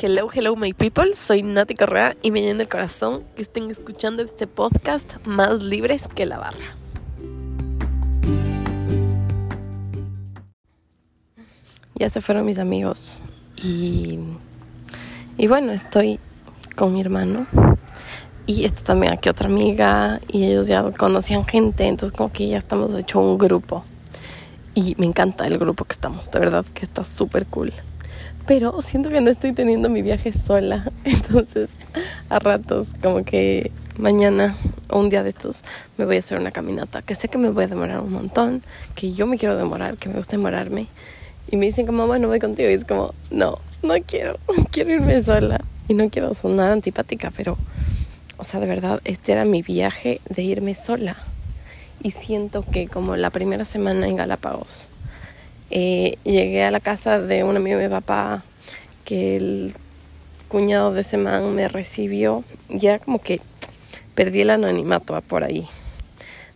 Hello, hello, my people. Soy Nati Correa y me llena el corazón que estén escuchando este podcast más libres que la barra. Ya se fueron mis amigos y, y bueno, estoy con mi hermano y está también aquí otra amiga y ellos ya conocían gente, entonces como que ya estamos hecho un grupo. Y me encanta el grupo que estamos, de verdad que está súper cool pero siento que no estoy teniendo mi viaje sola. Entonces, a ratos, como que mañana o un día de estos, me voy a hacer una caminata, que sé que me voy a demorar un montón, que yo me quiero demorar, que me gusta demorarme. Y me dicen como, bueno, voy contigo. Y es como, no, no quiero, quiero irme sola. Y no quiero sonar antipática, pero, o sea, de verdad, este era mi viaje de irme sola. Y siento que como la primera semana en Galápagos, eh, llegué a la casa de un amigo de mi papá que el cuñado de ese man me recibió. Ya como que perdí el anonimato por ahí.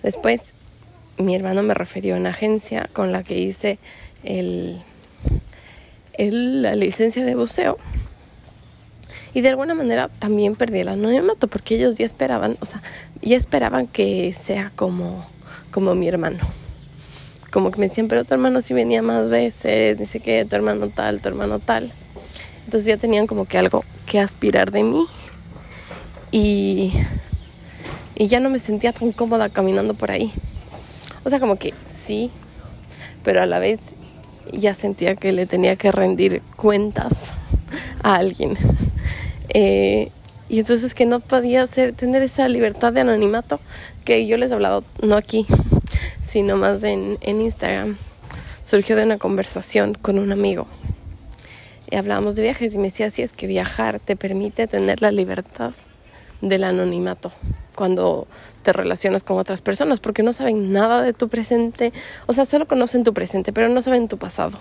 Después mi hermano me refirió a una agencia con la que hice el, el, la licencia de buceo. Y de alguna manera también perdí el anonimato porque ellos ya esperaban, o sea, ya esperaban que sea como, como mi hermano como que me decían, pero tu hermano sí venía más veces, dice que tu hermano tal, tu hermano tal. Entonces ya tenían como que algo que aspirar de mí. Y, y ya no me sentía tan cómoda caminando por ahí. O sea, como que sí, pero a la vez ya sentía que le tenía que rendir cuentas a alguien. Eh, y entonces que no podía ser, tener esa libertad de anonimato que yo les he hablado, no aquí, sino más en, en Instagram. Surgió de una conversación con un amigo. Y hablábamos de viajes y me decía, sí, es que viajar te permite tener la libertad del anonimato cuando te relacionas con otras personas, porque no saben nada de tu presente, o sea, solo conocen tu presente, pero no saben tu pasado.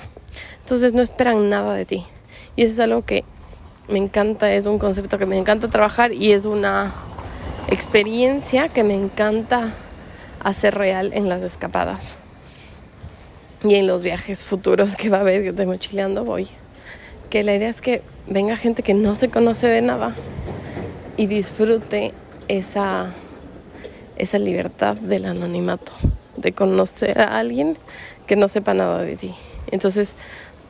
Entonces no esperan nada de ti. Y eso es algo que me encanta, es un concepto que me encanta trabajar y es una experiencia que me encanta hacer real en las escapadas y en los viajes futuros que va a haber de mochileando voy. Que la idea es que venga gente que no se conoce de nada y disfrute esa, esa libertad del anonimato, de conocer a alguien que no sepa nada de ti. Entonces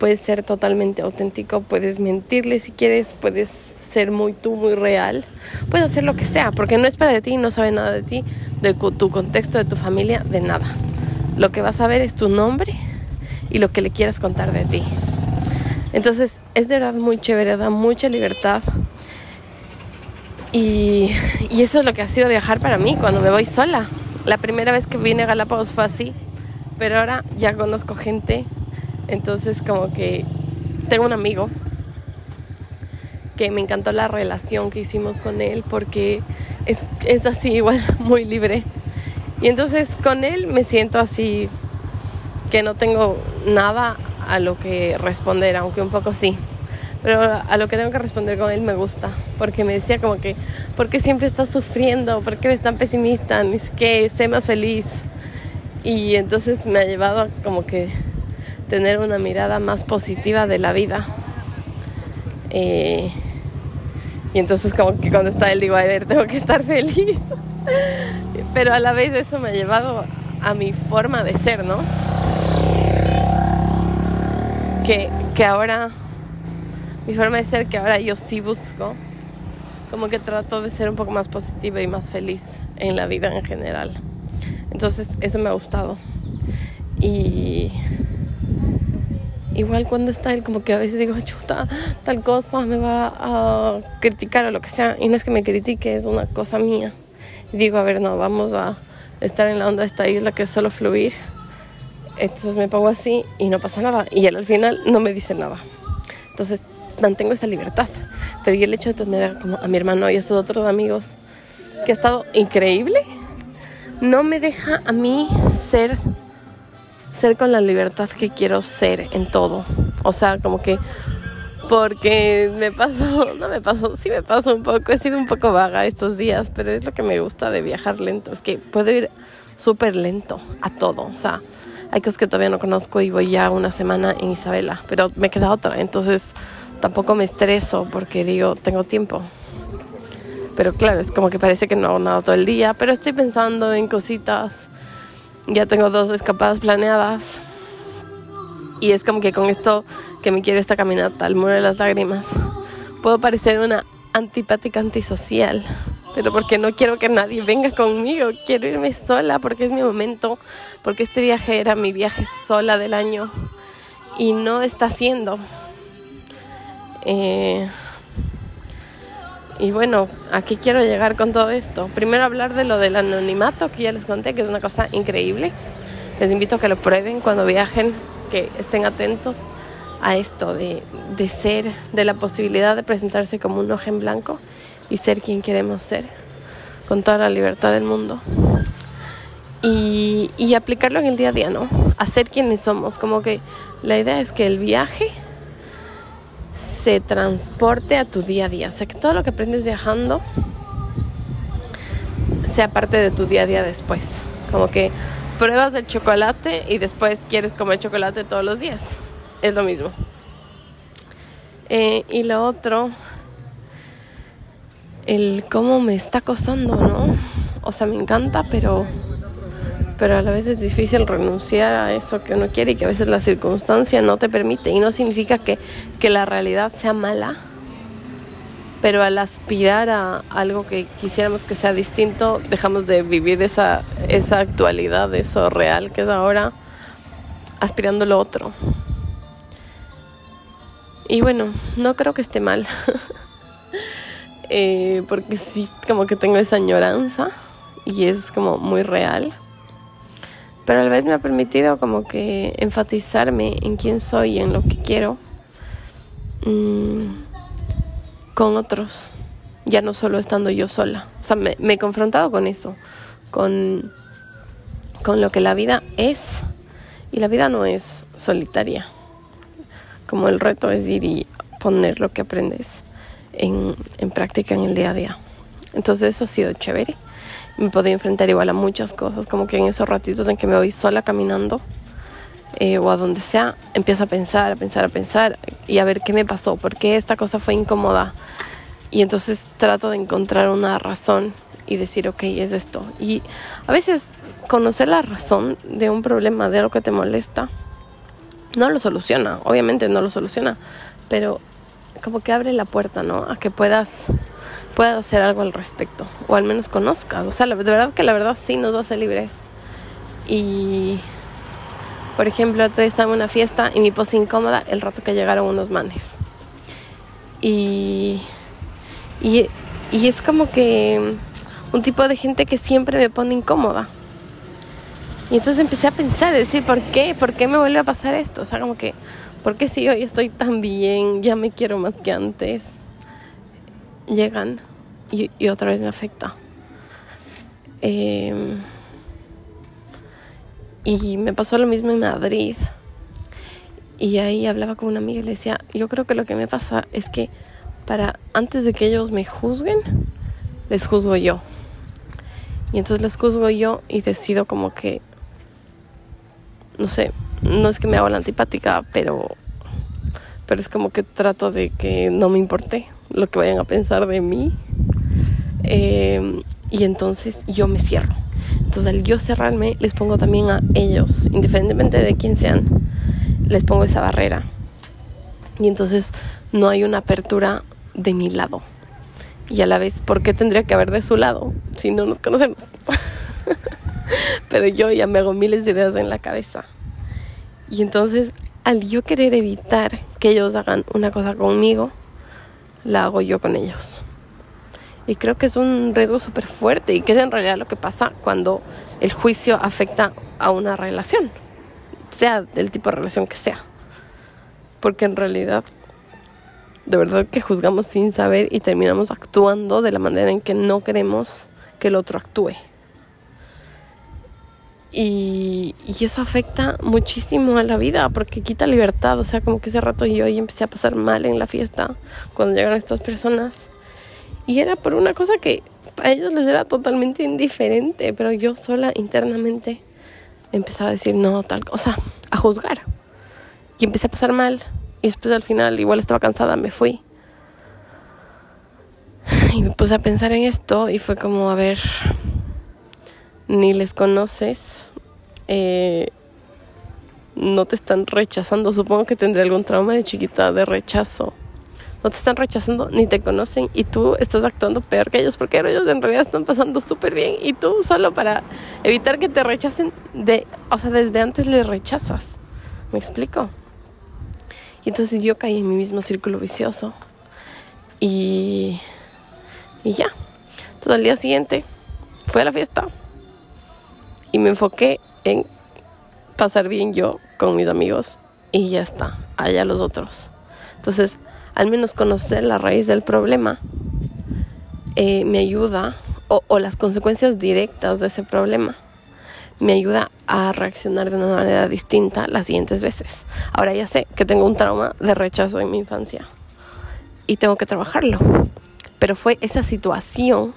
puedes ser totalmente auténtico, puedes mentirle si quieres, puedes ser muy tú, muy real, puedes hacer lo que sea, porque no es para de ti, no sabe nada de ti, de tu contexto, de tu familia, de nada. Lo que vas a ver es tu nombre y lo que le quieras contar de ti. Entonces es de verdad muy chévere, da mucha libertad. Y, y eso es lo que ha sido viajar para mí cuando me voy sola. La primera vez que vine a Galápagos fue así, pero ahora ya conozco gente. Entonces como que tengo un amigo que me encantó la relación que hicimos con él porque es, es así igual, muy libre. Y entonces con él me siento así que no tengo nada a lo que responder, aunque un poco sí. Pero a lo que tengo que responder con él me gusta, porque me decía como que, ¿por qué siempre estás sufriendo? ¿Por qué eres tan pesimista? Es que sé más feliz. Y entonces me ha llevado a como que tener una mirada más positiva de la vida. Eh, y entonces como que cuando está él digo, tengo que estar feliz. Pero a la vez eso me ha llevado a mi forma de ser, ¿no? Que, que ahora, mi forma de ser que ahora yo sí busco, como que trato de ser un poco más positiva y más feliz en la vida en general. Entonces eso me ha gustado. Y igual cuando está él, como que a veces digo, chuta, tal cosa me va a criticar o lo que sea. Y no es que me critique, es una cosa mía. Y digo, a ver, no, vamos a estar en la onda de esta isla que es solo fluir. Entonces me pongo así y no pasa nada. Y él al final no me dice nada. Entonces mantengo esa libertad. Pero y el hecho de tener como a mi hermano y a sus otros amigos, que ha estado increíble, no me deja a mí ser ser con la libertad que quiero ser en todo. O sea, como que porque me pasó, no me pasó, sí me pasó un poco, he sido un poco vaga estos días, pero es lo que me gusta de viajar lento, es que puedo ir súper lento a todo, o sea, hay cosas que todavía no conozco y voy ya una semana en Isabela, pero me queda otra, entonces tampoco me estreso porque digo, tengo tiempo. Pero claro, es como que parece que no hago nada todo el día, pero estoy pensando en cositas. Ya tengo dos escapadas planeadas. Y es como que con esto que me quiero esta caminata al muro de las lágrimas, puedo parecer una antipática antisocial. Pero porque no quiero que nadie venga conmigo, quiero irme sola porque es mi momento, porque este viaje era mi viaje sola del año y no está siendo. Eh, y bueno, aquí quiero llegar con todo esto. Primero hablar de lo del anonimato, que ya les conté, que es una cosa increíble. Les invito a que lo prueben cuando viajen, que estén atentos a esto de, de ser, de la posibilidad de presentarse como un ojo en blanco y ser quien queremos ser, con toda la libertad del mundo. Y, y aplicarlo en el día a día, ¿no? Hacer quienes somos. Como que la idea es que el viaje se transporte a tu día a día. O sea, que todo lo que aprendes viajando sea parte de tu día a día después. Como que pruebas el chocolate y después quieres comer chocolate todos los días. Es lo mismo. Eh, y lo otro, el cómo me está costando, ¿no? O sea, me encanta, pero pero a la vez es difícil renunciar a eso que uno quiere y que a veces la circunstancia no te permite y no significa que, que la realidad sea mala, pero al aspirar a algo que quisiéramos que sea distinto, dejamos de vivir esa, esa actualidad, eso real que es ahora, aspirando lo otro. Y bueno, no creo que esté mal, eh, porque sí, como que tengo esa añoranza y es como muy real pero a la vez me ha permitido como que enfatizarme en quién soy y en lo que quiero mm, con otros, ya no solo estando yo sola. O sea, me, he confrontado con eso, con, con lo que la vida es y la vida no es solitaria. Como el reto es ir y poner lo que aprendes en, en práctica en el día a día. Entonces eso ha sido chévere me podía enfrentar igual a muchas cosas, como que en esos ratitos en que me voy sola caminando eh, o a donde sea, empiezo a pensar, a pensar, a pensar y a ver qué me pasó, por qué esta cosa fue incómoda. Y entonces trato de encontrar una razón y decir, ok, es esto. Y a veces conocer la razón de un problema, de algo que te molesta, no lo soluciona, obviamente no lo soluciona, pero como que abre la puerta, ¿no? A que puedas puedas hacer algo al respecto o al menos conozcas. O sea, de verdad que la verdad sí nos hace libres. Y, por ejemplo, te estaba en una fiesta y me puse incómoda el rato que llegaron unos manes. Y, y, y es como que un tipo de gente que siempre me pone incómoda. Y entonces empecé a pensar, decir, ¿por qué? ¿Por qué me vuelve a pasar esto? O sea, como que, ¿por qué si hoy estoy tan bien? Ya me quiero más que antes llegan y, otra vez me afecta. Em, y me pasó lo mismo en Madrid. Y ahí hablaba con una amiga y le decía, yo creo que lo que me pasa es que para antes de que ellos me juzguen, les juzgo yo. Y entonces les juzgo yo y decido como que, no sé, no es que me haga la antipática, pero, pero es como que trato de que no me importe lo que vayan a pensar de mí. Em, y entonces yo me cierro. Entonces al yo cerrarme les pongo también a ellos, independientemente de quién sean, les pongo esa barrera. Y entonces no hay una apertura de mi lado. Y a la vez, ¿por qué tendría que haber de su lado si no nos conocemos? Pero yo ya me hago miles de ideas en la cabeza. Y entonces, al yo querer evitar que ellos hagan una cosa conmigo, la hago yo con ellos. Y creo que es un riesgo súper fuerte y que es en realidad lo que pasa cuando el juicio afecta a una relación, sea del tipo de relación que sea. Porque en realidad, de verdad que juzgamos sin saber y terminamos actuando de la manera en que no queremos que el otro actúe. Y, y, eso afecta muchísimo a la vida porque quita libertad. O sea, como que ese rato yo y empecé a pasar mal en la fiesta cuando llegaron estas personas. Y era por una cosa que a ellos les era totalmente indiferente, pero yo sola internamente empezaba a decir no, tal cosa, a juzgar. Y empecé a pasar mal Y después al final igual estaba cansada, me fui. Y me puse a pensar en esto y fue como, a ver, ni les conoces, eh, no te están rechazando, supongo que tendré algún trauma de chiquita de rechazo. No te están rechazando ni te conocen y tú estás actuando peor que ellos porque ellos en realidad están pasando súper bien y tú solo para evitar que te rechacen de, o sea, desde antes les rechazas. ¿Me explico? Y entonces yo caí en mi mismo círculo vicioso. Y y ya. Entonces al día siguiente fue a la fiesta y me enfoqué en pasar bien yo con mis amigos y ya está, allá los otros. Entonces, al menos conocer la raíz del problema eh, me ayuda, o, o las consecuencias directas de ese problema, me ayuda a reaccionar de una manera distinta las siguientes veces. Ahora ya sé que tengo un trauma de rechazo en mi infancia y tengo que trabajarlo pero fue esa situación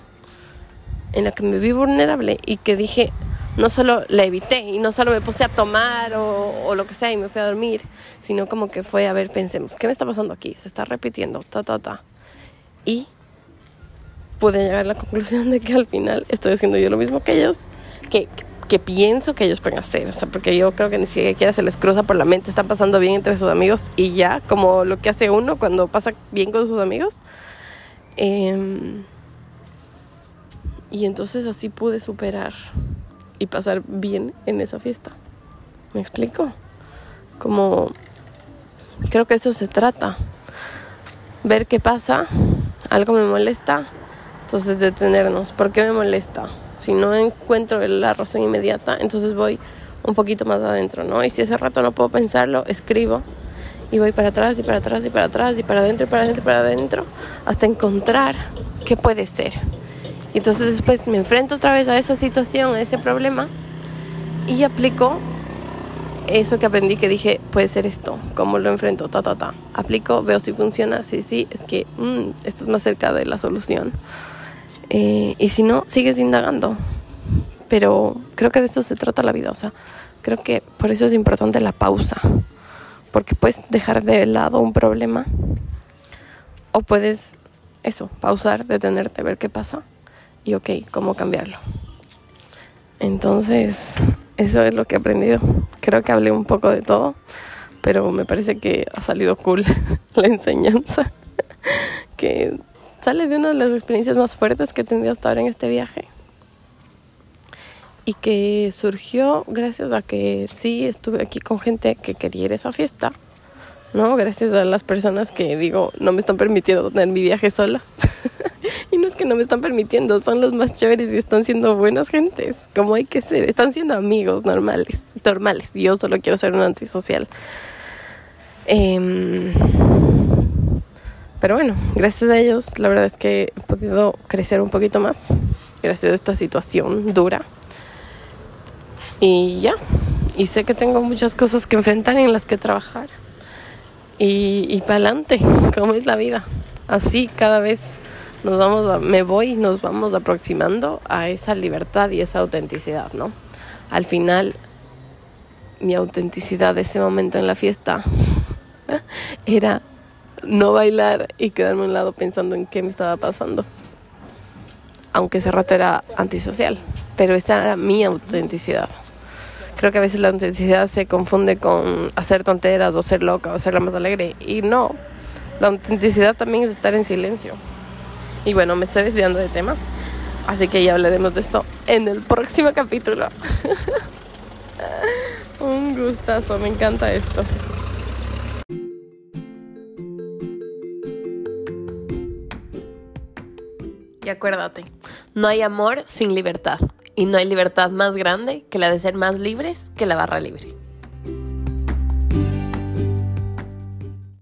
en la que me vi vulnerable y que dije, no solo la evité y no solo me puse a tomar o, lo que sea y me fui a dormir, sino como que fue, a ver, pensemos, ¿qué me está pasando aquí? Se está repitiendo, ta, ta, ta. Y pude llegar a la conclusión de que al final estoy haciendo yo lo mismo que ellos, que, que pienso que ellos pueden hacer. O sea, porque yo creo que ni siquiera se les cruza por la mente, están pasando bien entre sus amigos y ya, como lo que hace uno cuando pasa bien con sus amigos. Em, y entonces así pude superar y pasar bien en esa fiesta. ¿Me explico? Como creo que eso se trata. Ver qué pasa, algo me molesta, entonces detenernos. ¿Por qué me molesta? Si no encuentro la razón inmediata, entonces voy un poquito más adentro, ¿no? Y si ese rato no puedo pensarlo, escribo y voy para atrás y para atrás y para atrás y para adentro y para adentro y para adentro hasta encontrar qué puede ser. Y entonces después me enfrento otra vez a esa situación, a ese problema y aplico eso que aprendí que dije, puede ser esto, cómo lo enfrento, ta, ta, ta. Aplico, veo si funciona, sí, sí, es que mm, estás más cerca de la solución. Eh, y si no, sigues indagando. Pero creo que de eso se trata la vida, o sea, creo que por eso es importante la pausa porque puedes dejar de lado un problema o puedes eso, pausar, detenerte, ver qué pasa y ok, cómo cambiarlo. Entonces, eso es lo que he aprendido. Creo que hablé un poco de todo, pero me parece que ha salido cool la enseñanza, que sale de una de las experiencias más fuertes que he tenido hasta ahora en este viaje y que surgió gracias a que sí estuve aquí con gente que quería ir a esa fiesta, ¿no? Gracias a las personas que digo, no me están permitiendo tener mi viaje sola. y no es que no me están permitiendo, son los más chéveres y están siendo buenas gentes, como hay que ser, están siendo amigos normales, normales. Yo solo quiero ser un antisocial. Em, pero bueno, gracias a ellos, la verdad es que he podido crecer un poquito más, gracias a esta situación dura y ya, y sé que tengo muchas cosas que enfrentar en las que trabajar. Y, y para adelante, como es la vida. Así cada vez nos vamos me voy nos vamos aproximando a esa libertad y esa autenticidad, ¿no? Al final, mi autenticidad de ese momento en la fiesta era no bailar y quedarme a un lado pensando en qué me estaba pasando. Aunque ese rato era antisocial, pero esa era mi autenticidad. Creo que a veces la autenticidad se confunde con hacer tonteras o ser loca o ser la más alegre. Y no, la autenticidad también es estar en silencio. Y bueno, me estoy desviando de tema, así que ya hablaremos de eso en el próximo capítulo. Un gustazo, me encanta esto. Y acuérdate, no hay amor sin libertad y no hay libertad más grande que la de ser más libres que la barra libre.